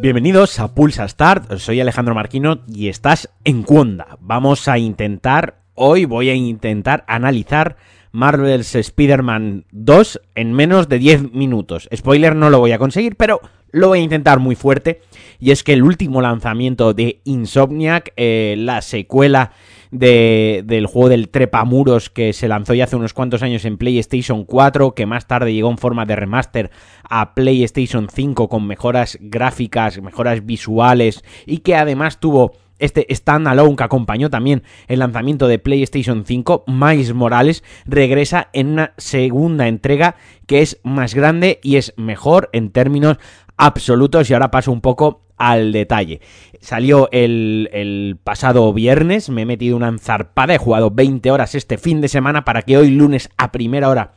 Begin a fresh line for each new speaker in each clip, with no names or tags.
Bienvenidos a Pulsa Start, soy Alejandro Marquino y estás en Cuonda. Vamos a intentar, hoy voy a intentar analizar Marvel's Spider-Man 2 en menos de 10 minutos. Spoiler, no lo voy a conseguir, pero lo voy a intentar muy fuerte. Y es que el último lanzamiento de Insomniac, eh, la secuela del juego del trepamuros que se lanzó ya hace unos cuantos años en PlayStation 4, que más tarde llegó en forma de remaster a PlayStation 5 con mejoras gráficas, mejoras visuales y que además tuvo este standalone que acompañó también el lanzamiento de PlayStation 5, Miles Morales regresa en una segunda entrega que es más grande y es mejor en términos absolutos y ahora paso un poco al detalle. Salió el, pasado viernes, me he metido una enzarpada, he jugado 20 horas este fin de semana para que hoy lunes a primera hora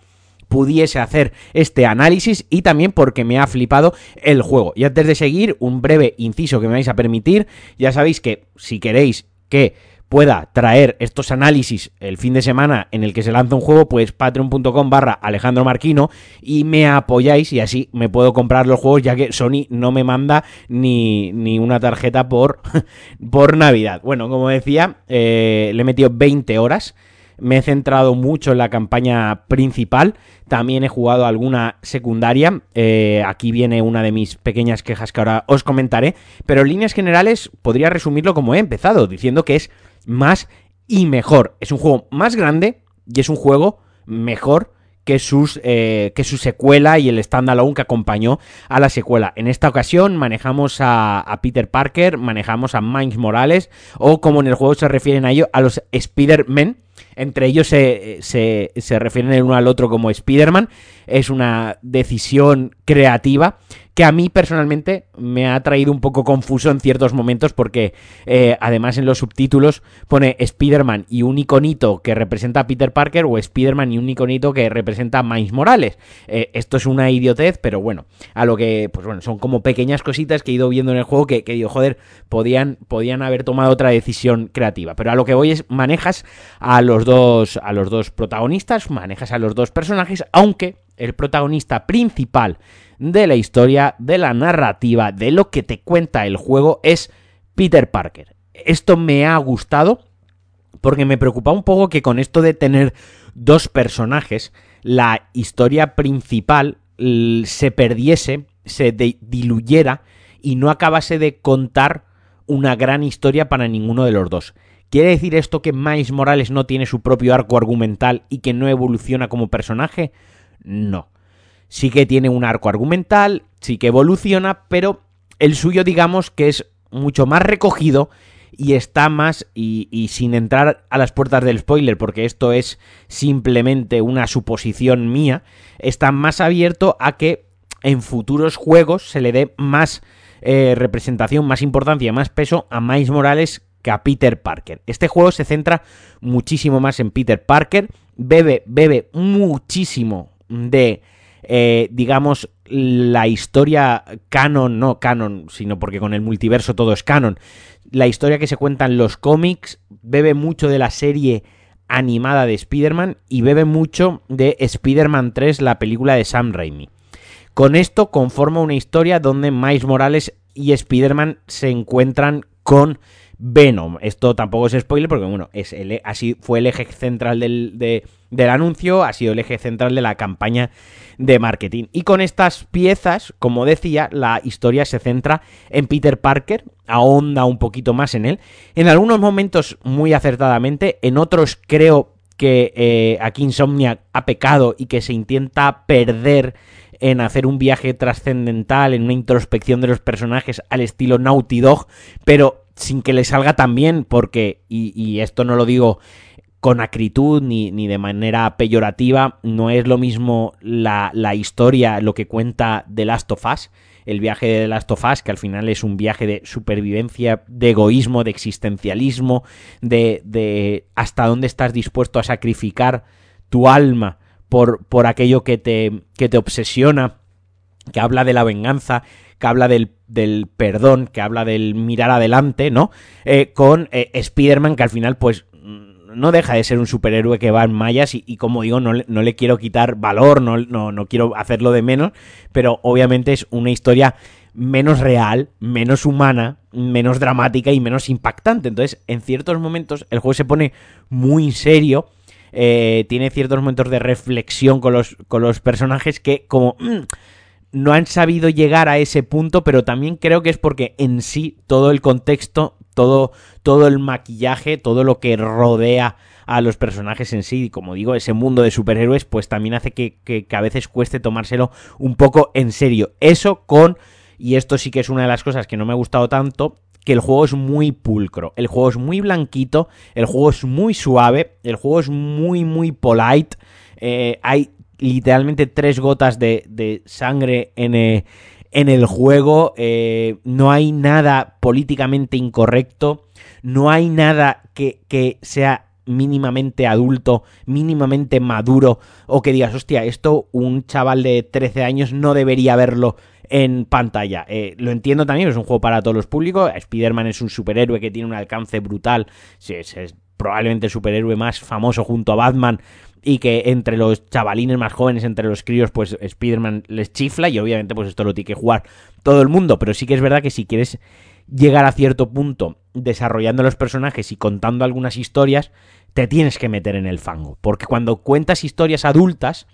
pudiese hacer este análisis y también porque me ha flipado el juego. Y antes de seguir, un breve inciso que me vais a permitir, ya sabéis que si queréis que pueda traer estos análisis el fin de semana en el que se lanza un juego, pues patreon.com barra Alejandro Marquino y me apoyáis y así me puedo comprar los juegos ya que Sony no me manda ni, ni una tarjeta por, por Navidad. Bueno, como decía, eh, le he metido 20 horas. Me he centrado mucho en la campaña principal. También he jugado alguna secundaria. Eh, aquí viene una de mis pequeñas quejas que ahora os comentaré. Pero en líneas generales podría resumirlo como he empezado, diciendo que es más y mejor. Es un juego más grande y es un juego mejor que, sus, eh, que su secuela y el standalone que acompañó a la secuela. En esta ocasión manejamos a, Peter Parker, manejamos a Miles Morales o como en el juego se refieren a ellos, a los Spider-Man. Entre ellos se, se, se refieren el uno al otro como Spider-Man. Es una decisión creativa que a mí personalmente me ha traído un poco confuso en ciertos momentos porque eh, además en los subtítulos pone Spider-Man y un iconito que representa a Peter Parker o Spider-Man y un iconito que representa a Miles Morales. Eh, esto es una idiotez, pero bueno, a lo que, pues bueno, son como pequeñas cositas que he ido viendo en el juego que, que digo, joder, podían, podían haber tomado otra decisión creativa. Pero a lo que voy es, manejas a los dos, a los dos protagonistas, manejas a los dos personajes, aunque el protagonista principal de la historia, de la narrativa, de lo que te cuenta el juego es Peter Parker. Esto me ha gustado porque me preocupa un poco que con esto de tener dos personajes, la historia principal se perdiese, se diluyera y no acabase de contar una gran historia para ninguno de los dos. ¿Quiere decir esto que Miles Morales no tiene su propio arco argumental y que no evoluciona como personaje? No sí que tiene un arco argumental, sí que evoluciona, pero el suyo digamos que es mucho más recogido y está más, y, sin entrar a las puertas del spoiler, porque esto es simplemente una suposición mía, está más abierto a que en futuros juegos se le dé más eh, representación, más importancia, más peso a Miles Morales que a Peter Parker. Este juego se centra muchísimo más en Peter Parker, bebe, bebe muchísimo de eh, digamos, la historia canon, no canon, sino porque con el multiverso todo es canon, la historia que se cuenta en los cómics bebe mucho de la serie animada de Spider-Man y bebe mucho de Spider-Man 3, la película de Sam Raimi. Con esto conforma una historia donde Miles Morales y Spider-Man se encuentran con Venom. Esto tampoco es spoiler porque, bueno, es el, así fue el eje central del, del anuncio, ha sido el eje central de la campaña de marketing. Y con estas piezas, como decía, la historia se centra en Peter Parker, ahonda un poquito más en él. En algunos momentos muy acertadamente, en otros creo que eh, aquí Insomnia ha pecado y que se intenta perder en hacer un viaje trascendental, en una introspección de los personajes al estilo Naughty Dog, pero sin que le salga tan bien, porque, y esto no lo digo con acritud ni, ni, de manera peyorativa. No es lo mismo la, la, historia, lo que cuenta The Last of Us, el viaje de The Last of Us, que al final es un viaje de supervivencia, de egoísmo, de existencialismo, de, de hasta dónde estás dispuesto a sacrificar tu alma por, por aquello que te, que te obsesiona, que habla de la venganza, que habla del, del, perdón, que habla del mirar adelante, ¿no? Eh, con eh, Spider-Man, que al final, pues no deja de ser un superhéroe que va en mallas y, como digo, no, no, le quiero quitar valor, no, no, no quiero hacerlo de menos, pero obviamente es una historia menos real, menos humana, menos dramática y menos impactante. Entonces, en ciertos momentos el juego se pone muy serio. Eh, tiene ciertos momentos de reflexión con los, con los personajes que como mm, no han sabido llegar a ese punto, pero también creo que es porque en sí todo el contexto, todo, todo el maquillaje, todo lo que rodea a los personajes en sí, y como digo, ese mundo de superhéroes, pues también hace que, que a veces cueste tomárselo un poco en serio. Eso con y esto sí que es una de las cosas que no me ha gustado tanto, que el juego es muy pulcro, el juego es muy blanquito, el juego es muy suave, el juego es muy, muy polite. Eh, hay literalmente tres gotas de, sangre en, eh, en, el juego, eh, no hay nada políticamente incorrecto, no hay nada que, que sea mínimamente adulto, mínimamente maduro, o que digas, hostia, esto un chaval de 13 años no debería verlo en pantalla. Eh, lo entiendo también, es un juego para todos los públicos. Spider-Man es un superhéroe que tiene un alcance brutal. es, es probablemente el superhéroe más famoso junto a Batman y que entre los chavalines más jóvenes, entre los críos, pues Spider-Man les chifla y obviamente pues esto lo tiene que jugar todo el mundo, pero sí que es verdad que si quieres llegar a cierto punto desarrollando los personajes y contando algunas historias, te tienes que meter en el fango, porque cuando cuentas historias adultas,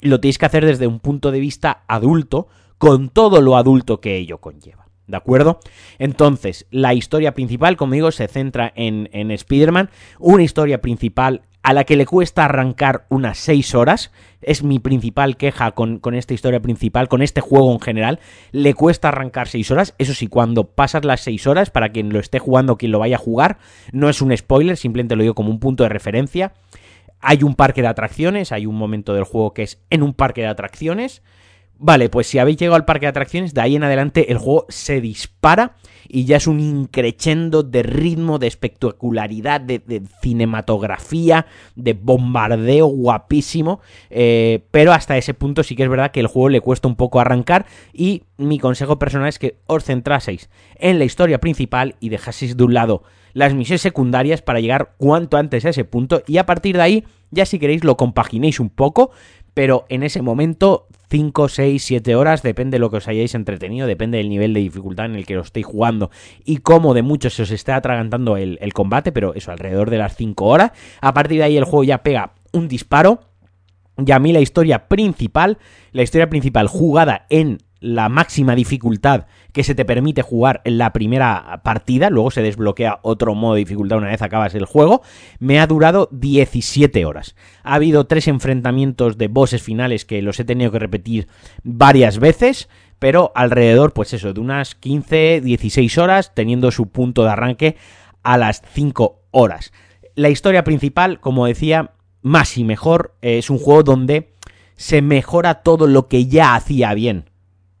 lo tienes que hacer desde un punto de vista adulto, con todo lo adulto que ello conlleva. ¿De acuerdo? Entonces, la historia principal, como digo, se centra en, en Spider-Man. Una historia principal a la que le cuesta arrancar unas 6 horas. Es mi principal queja con, con, esta historia principal, con este juego en general. Le cuesta arrancar 6 horas. Eso sí, cuando pasas las 6 horas, para quien lo esté jugando, quien lo vaya a jugar, no es un spoiler, simplemente lo digo como un punto de referencia. Hay un parque de atracciones, hay un momento del juego que es en un parque de atracciones. Vale, pues si habéis llegado al parque de atracciones, de ahí en adelante el juego se dispara y ya es un increchendo de ritmo, de espectacularidad, de, cinematografía, de bombardeo guapísimo. Eh, pero hasta ese punto sí que es verdad que el juego le cuesta un poco arrancar y mi consejo personal es que os centraseis en la historia principal y dejaseis de un lado las misiones secundarias para llegar cuanto antes a ese punto y a partir de ahí ya si queréis lo compaginéis un poco, pero en ese momento 5, 6, 7 horas, depende de lo que os hayáis entretenido, depende del nivel de dificultad en el que lo estéis jugando y cómo de mucho se os esté atragantando el, el combate, pero eso, alrededor de las 5 horas. A partir de ahí el juego ya pega un disparo. Y a mí la historia principal, la historia principal jugada en la máxima dificultad que se te permite jugar en la primera partida, luego se desbloquea otro modo de dificultad una vez acabas el juego, me ha durado 17 horas. Ha habido tres enfrentamientos de bosses finales que los he tenido que repetir varias veces, pero alrededor, pues eso, de unas 15, 16 horas, teniendo su punto de arranque a las 5 horas. La historia principal, como decía, más y mejor, es un juego donde se mejora todo lo que ya hacía bien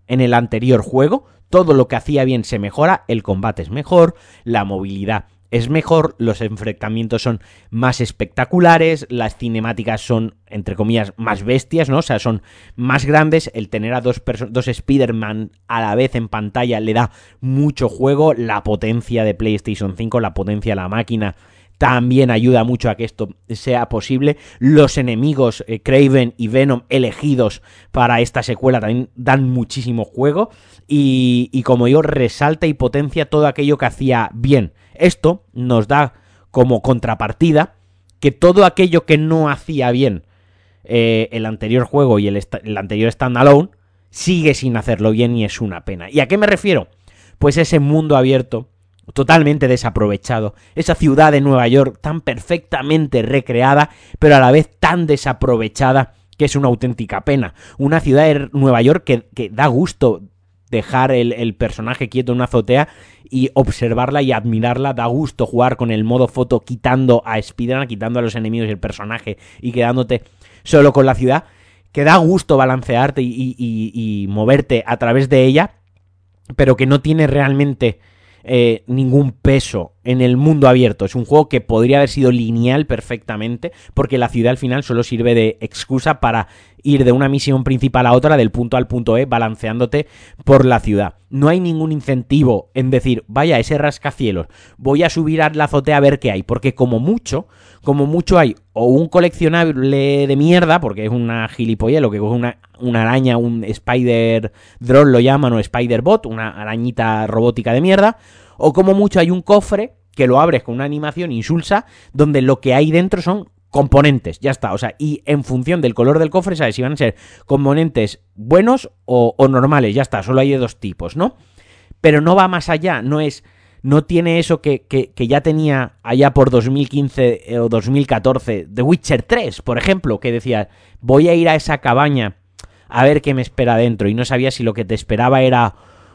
en el anterior juego. Todo lo que hacía bien se mejora, el combate es mejor, la movilidad es mejor, los enfrentamientos son más espectaculares, las cinemáticas son, entre comillas, más bestias, ¿no? O sea, son más grandes, el tener a dos, dos Spider-Man a la vez en pantalla le da mucho juego, la potencia de PlayStation 5, la potencia de la máquina también ayuda mucho a que esto sea posible. Los enemigos eh, Craven y Venom elegidos para esta secuela también dan muchísimo juego y, y como yo resalta y potencia todo aquello que hacía bien. Esto nos da como contrapartida que todo aquello que no hacía bien eh, el anterior juego y el, el anterior standalone sigue sin hacerlo bien y es una pena. ¿Y a qué me refiero? Pues ese mundo abierto totalmente desaprovechado. Esa ciudad de Nueva York tan perfectamente recreada, pero a la vez tan desaprovechada que es una auténtica pena. Una ciudad de Nueva York que, da gusto dejar el, personaje quieto en una azotea y observarla y admirarla. Da gusto jugar con el modo foto quitando a Spider-Man, quitando a los enemigos y el personaje y quedándote solo con la ciudad. Que da gusto balancearte y moverte a través de ella, pero que no tiene realmente eh, ningún peso en el mundo abierto. Es un juego que podría haber sido lineal perfectamente, porque la ciudad al final solo sirve de excusa para ir de una misión principal a otra, del punto al punto E, balanceándote por la ciudad. No hay ningún incentivo en decir, vaya, ese rascacielos, voy a subir a la azotea a ver qué hay, porque como mucho, como mucho hay o un coleccionable de mierda, porque es una lo que coge una, una araña, un spider drone lo llaman, o spider bot, una arañita robótica de mierda, o como mucho hay un cofre que lo abres con una animación insulsa, donde lo que hay dentro son componentes, ya está. O sea, y en función del color del cofre, sabes si van a ser componentes buenos o, normales, ya está. Solo hay de dos tipos, ¿no? Pero no va más allá, no es. No tiene eso que, que, que ya tenía allá por 2015 eh, o 2014 The Witcher 3, por ejemplo, que decía, voy a ir a esa cabaña a ver qué me espera dentro y no sabía si lo que te esperaba era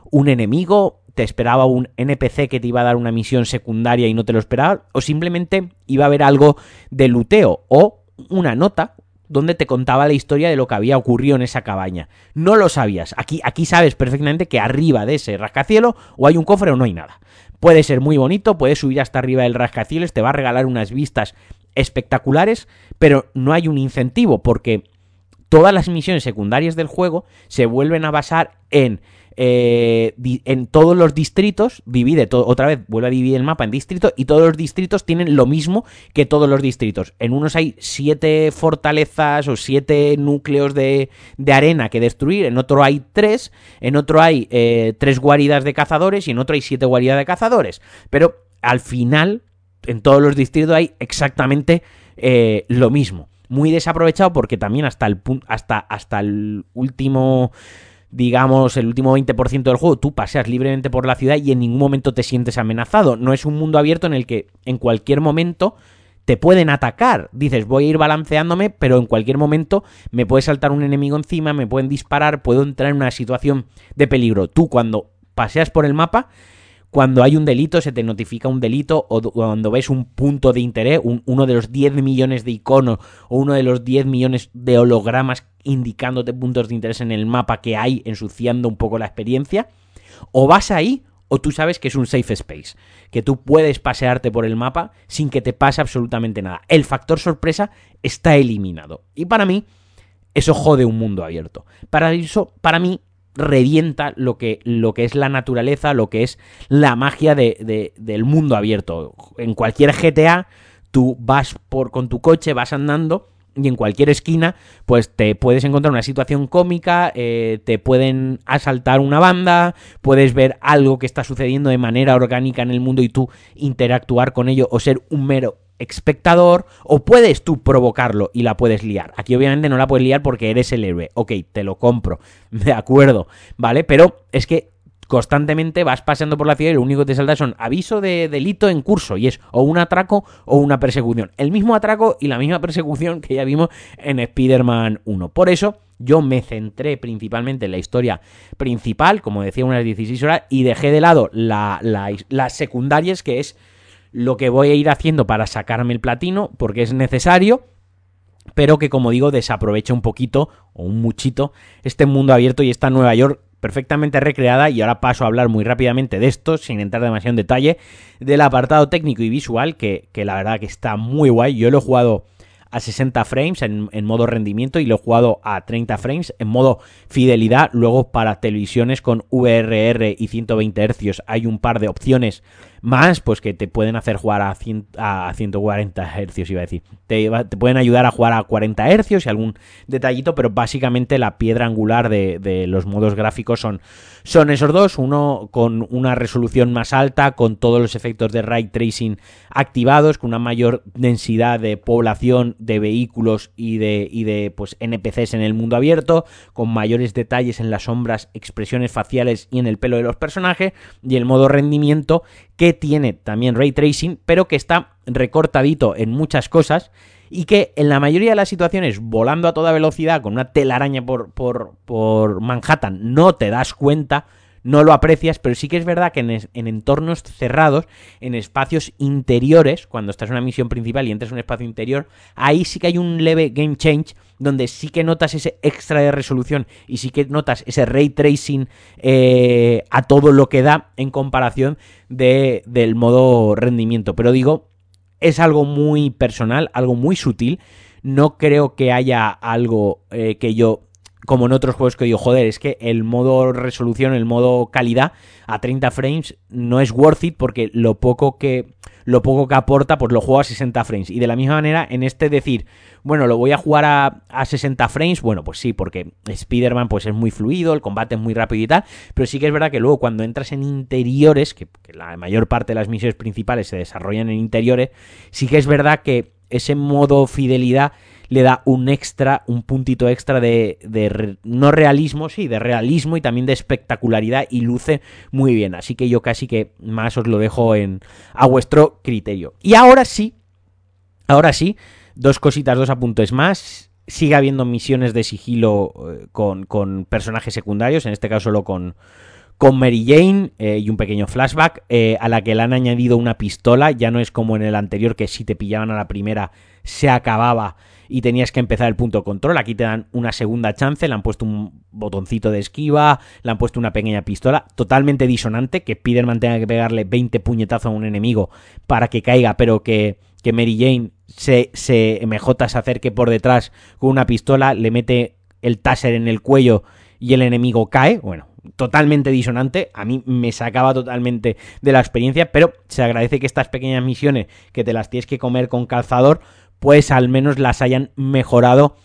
un enemigo te esperaba un NPC que te iba a dar una misión secundaria y no te lo esperaba, o simplemente iba a haber algo de luteo o una nota donde te contaba la historia de lo que había ocurrido en esa cabaña. No lo sabías. Aquí, aquí sabes perfectamente que arriba de ese rascacielos o hay un cofre o no hay nada. Puede ser muy bonito, puedes subir hasta arriba del rascacielos, te va a regalar unas vistas espectaculares, pero no hay un incentivo porque todas las misiones secundarias del juego se vuelven a basar en eh, en todos los distritos, divide otra vez vuelve a dividir el mapa en distritos y todos los distritos tienen lo mismo que todos los distritos. En unos hay siete fortalezas o siete núcleos de, arena que destruir, en otro hay tres, en otro hay eh, tres guaridas de cazadores y en otro hay siete guaridas de cazadores. Pero al final, en todos los distritos hay exactamente eh, lo mismo. Muy desaprovechado porque también hasta el, hasta, hasta el último digamos, el último 20% del juego, tú paseas libremente por la ciudad y en ningún momento te sientes amenazado. No es un mundo abierto en el que en cualquier momento te pueden atacar. Dices, voy a ir balanceándome, pero en cualquier momento me puede saltar un enemigo encima, me pueden disparar, puedo entrar en una situación de peligro. Tú cuando paseas por el mapa cuando hay un delito, se te notifica un delito, o cuando ves un punto de interés, uno de los 10 millones de iconos, o uno de los 10 millones de hologramas indicándote puntos de interés en el mapa que hay, ensuciando un poco la experiencia, o vas ahí, o tú sabes que es un safe space, que tú puedes pasearte por el mapa sin que te pase absolutamente nada. El factor sorpresa está eliminado. Y para mí, eso jode un mundo abierto. Para eso, para mí, revienta lo que, lo que es la naturaleza, lo que es la magia de, del mundo abierto. En cualquier GTA, tú vas por, con tu coche, vas andando y en cualquier esquina, pues te puedes encontrar una situación cómica, eh, te pueden asaltar una banda, puedes ver algo que está sucediendo de manera orgánica en el mundo y tú interactuar con ello o ser un mero espectador o puedes tú provocarlo y la puedes liar. Aquí obviamente no la puedes liar porque eres el héroe. Ok, te lo compro. De acuerdo, ¿vale? Pero es que constantemente vas pasando por la ciudad y lo único que te salta son aviso de delito en curso y es o un atraco o una persecución. El mismo atraco y la misma persecución que ya vimos en Spider-Man 1. Por eso yo me centré principalmente en la historia principal, como decía, unas 16 horas, y dejé de lado las secundarias, que es lo que voy a ir haciendo para sacarme el platino, porque es necesario, pero que como digo desaprovecha un poquito o un muchito este mundo abierto y esta Nueva York perfectamente recreada y ahora paso a hablar muy rápidamente de esto sin entrar demasiado en detalle del apartado técnico y visual que, que la verdad que está muy guay yo lo he jugado a 60 frames en, en, modo rendimiento y lo he jugado a 30 frames en modo fidelidad. Luego para televisiones con VRR y 120 Hz hay un par de opciones más, pues que te pueden hacer jugar a, a 140 Hz, iba a decir. Te, te, pueden ayudar a jugar a 40 Hz y algún detallito, pero básicamente la piedra angular de, de los modos gráficos son, son esos dos. Uno con una resolución más alta, con todos los efectos de ray tracing activados, con una mayor densidad de población de vehículos y de, y de pues, NPCs en el mundo abierto, con mayores detalles en las sombras, expresiones faciales y en el pelo de los personajes, y el modo rendimiento que tiene también ray tracing, pero que está recortadito en muchas cosas y que en la mayoría de las situaciones, volando a toda velocidad con una telaraña por, por, por Manhattan, no te das cuenta no lo aprecias, pero sí que es verdad que en, entornos cerrados, en espacios interiores, cuando estás en una misión principal y entras en un espacio interior, ahí sí que hay un leve game change donde sí que notas ese extra de resolución y sí que notas ese ray tracing eh, a todo lo que da en comparación de, del modo rendimiento. Pero digo, es algo muy personal, algo muy sutil no creo que haya algo eh, que yo como en otros juegos que digo, joder, es que el modo resolución, el modo calidad a 30 frames no es worth it porque lo poco que lo poco que aporta, pues lo juego a 60 frames. Y de la misma manera, en este decir, bueno, lo voy a jugar a, a 60 frames, bueno, pues sí, porque Spider-Man pues es muy fluido, el combate es muy rápido y tal, pero sí que es verdad que luego cuando entras en interiores, que, que la mayor parte de las misiones principales se desarrollan en interiores, sí que es verdad que ese modo fidelidad le da un extra, un puntito extra de, de, no realismo, sí, de realismo y también de espectacularidad y luce muy bien. Así que yo casi que más os lo dejo en, a vuestro criterio. Y ahora sí, ahora sí, dos cositas, dos apuntes más. Sigue habiendo misiones de sigilo eh, con, con personajes secundarios, en este caso solo con, con Mary Jane eh, y un pequeño flashback eh, a la que le han añadido una pistola, ya no es como en el anterior que si te pillaban a la primera se acababa y tenías que empezar el punto control. Aquí te dan una segunda chance, le han puesto un botoncito de esquiva, le han puesto una pequeña pistola, totalmente disonante, que Spiderman tenga que pegarle 20 puñetazos a un enemigo para que caiga, pero que, que Mary Jane se, se MJ se acerque por detrás con una pistola, le mete el taser en el cuello y el enemigo cae. Bueno, totalmente disonante. A mí me sacaba totalmente de la experiencia, pero se agradece que estas pequeñas misiones que te las tienes que comer con calzador, pues al menos las hayan mejorado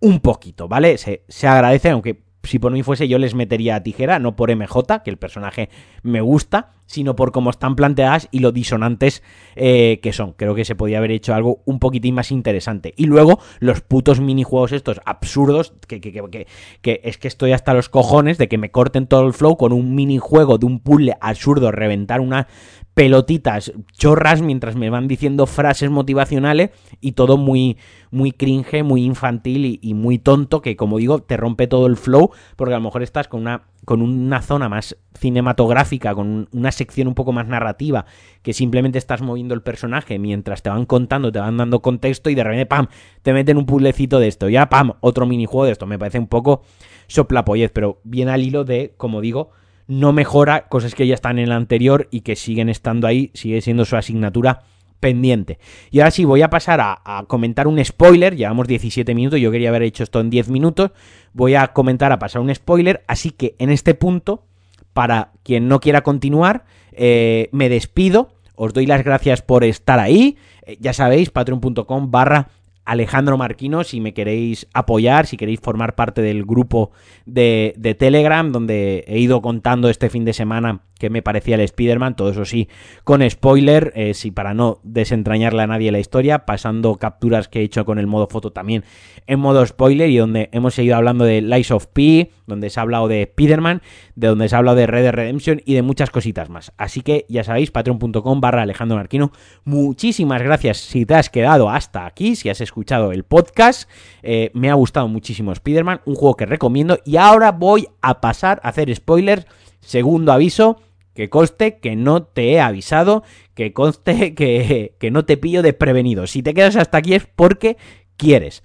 un poquito, ¿vale? Se, se agradece, aunque si por mí fuese yo les metería a tijera, no por MJ, que el personaje me gusta, sino por cómo están planteadas y lo disonantes eh, que son. Creo que se podía haber hecho algo un poquitín más interesante. Y luego los putos minijuegos estos absurdos, que, que, que, que, es que estoy hasta los cojones de que me corten todo el flow con un minijuego de un puzzle absurdo, reventar una pelotitas chorras mientras me van diciendo frases motivacionales y todo muy, muy cringe, muy infantil y, y, muy tonto que como digo te rompe todo el flow porque a lo mejor estás con una, con una zona más cinematográfica, con una sección un poco más narrativa que simplemente estás moviendo el personaje mientras te van contando, te van dando contexto y de repente pam, te meten un puzzlecito de esto, ya pam, otro minijuego de esto, me parece un poco soplapollez, pero bien al hilo de, como digo, no mejora cosas que ya están en el anterior y que siguen estando ahí, sigue siendo su asignatura pendiente. Y ahora sí, voy a pasar a, comentar un spoiler, llevamos 17 minutos, yo quería haber hecho esto en 10 minutos, voy a comentar, a pasar un spoiler, así que en este punto, para quien no quiera continuar, eh, me despido, os doy las gracias por estar ahí, eh, ya sabéis, patreon.com barra Alejandro Marquino, si me queréis apoyar, si queréis formar parte del grupo de, de, Telegram, donde he ido contando este fin de semana que me parecía el Spider-Man, todo eso sí, con spoiler, eh, sí, para no desentrañarle a nadie la historia, pasando capturas que he hecho con el modo foto también en modo spoiler y donde hemos seguido hablando de Lies of P, donde se ha hablado de Spider-Man, de donde se ha hablado de Red Dead Redemption y de muchas cositas más. Así que ya sabéis, patreon.com barra Alejandro Marquino, muchísimas gracias si te has quedado hasta aquí, si has escuchado el podcast, eh, me ha gustado muchísimo Spider-Man, un juego que recomiendo y ahora voy a pasar a hacer spoilers, segundo aviso, que conste que no te he avisado, que conste que, que, no te pillo desprevenido. Si te quedas hasta aquí es porque quieres.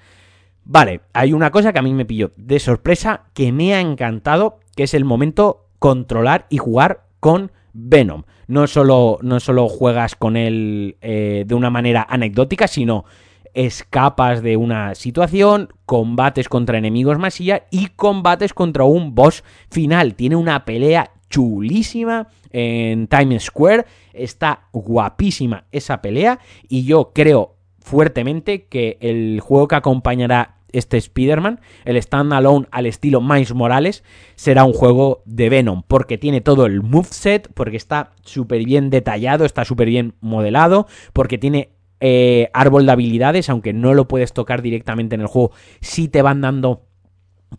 Vale, hay una cosa que a mí me pilló de sorpresa que me ha encantado, que es el momento controlar y jugar con Venom. No solo, no solo juegas con él eh, de una manera anecdótica, sino escapas de una situación, combates contra enemigos masilla y combates contra un boss final. Tiene una pelea chulísima en Times Square. Está guapísima esa pelea y yo creo fuertemente que el juego que acompañará este Spider-Man, el standalone al estilo Miles Morales, será un juego de Venom, porque tiene todo el moveset, porque está súper bien detallado, está súper bien modelado, porque tiene eh, árbol de habilidades, aunque no lo puedes tocar directamente en el juego, sí te van dando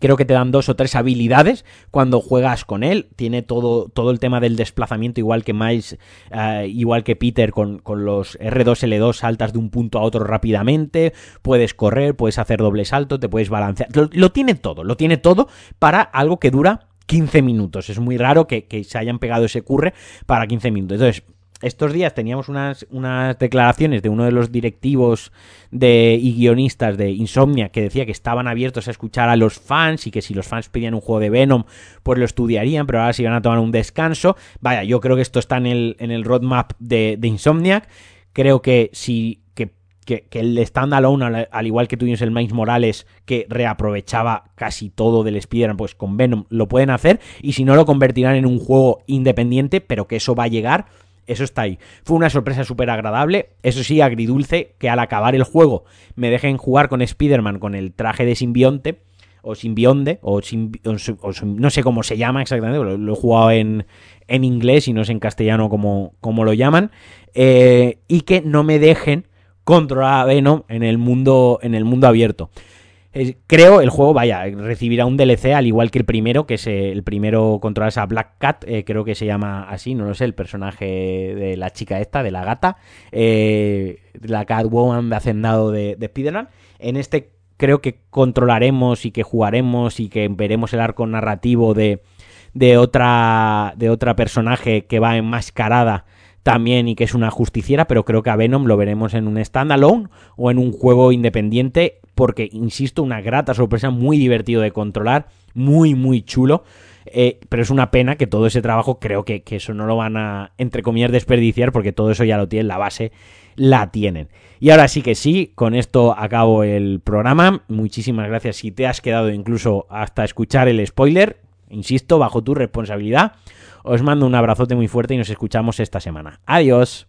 Creo que te dan dos o tres habilidades cuando juegas con él. Tiene todo, todo el tema del desplazamiento, igual que Miles, uh, igual que Peter, con, con, los R2L2 saltas de un punto a otro rápidamente. Puedes correr, puedes hacer doble salto, te puedes balancear. Lo, lo tiene todo, lo tiene todo para algo que dura 15 minutos. Es muy raro que, que se hayan pegado ese curre para 15 minutos. Entonces, estos días teníamos unas, unas, declaraciones de uno de los directivos de, y guionistas de Insomnia que decía que estaban abiertos a escuchar a los fans y que si los fans pedían un juego de Venom, pues lo estudiarían, pero ahora se iban a tomar un descanso. Vaya, yo creo que esto está en el, en el roadmap de, de Insomniac. Creo que si que que, el standalone, al, al, igual que tuvimos el Miles Morales, que reaprovechaba casi todo del Spider-Man, pues con Venom lo pueden hacer, y si no lo convertirán en un juego independiente, pero que eso va a llegar, eso está ahí. Fue una sorpresa súper agradable, eso sí, agridulce, que al acabar el juego me dejen jugar con Spider-Man con el traje de simbionte, o simbionde, o, simbi o, o, no sé cómo se llama exactamente, lo, lo he jugado en, en, inglés y no sé en castellano cómo, cómo lo llaman, eh, y que no me dejen controlar a Venom en el mundo, en el mundo abierto. Eh, creo el juego, vaya, recibirá un DLC al igual que el primero, que es el primero controlas a Black Cat, eh, creo que se llama así, no lo sé, el personaje de la chica esta, de la gata, eh, la Catwoman de hacendado de, de Spider-Man. En este creo que controlaremos y que jugaremos y que veremos el arco narrativo de, de otra de otra personaje que va enmascarada también y que es una justiciera, pero creo que a Venom lo veremos en un standalone o en un juego independiente, porque, insisto, una grata sorpresa, muy divertido de controlar, muy, muy chulo. Eh, pero es una pena que todo ese trabajo, creo que, que, eso no lo van a, entre comillas, desperdiciar, porque todo eso ya lo tienen, la base la tienen. Y ahora sí que sí, con esto acabo el programa. Muchísimas gracias si te has quedado incluso hasta escuchar el spoiler. Insisto, bajo tu responsabilidad. Os mando un abrazote muy fuerte y nos escuchamos esta semana. Adiós.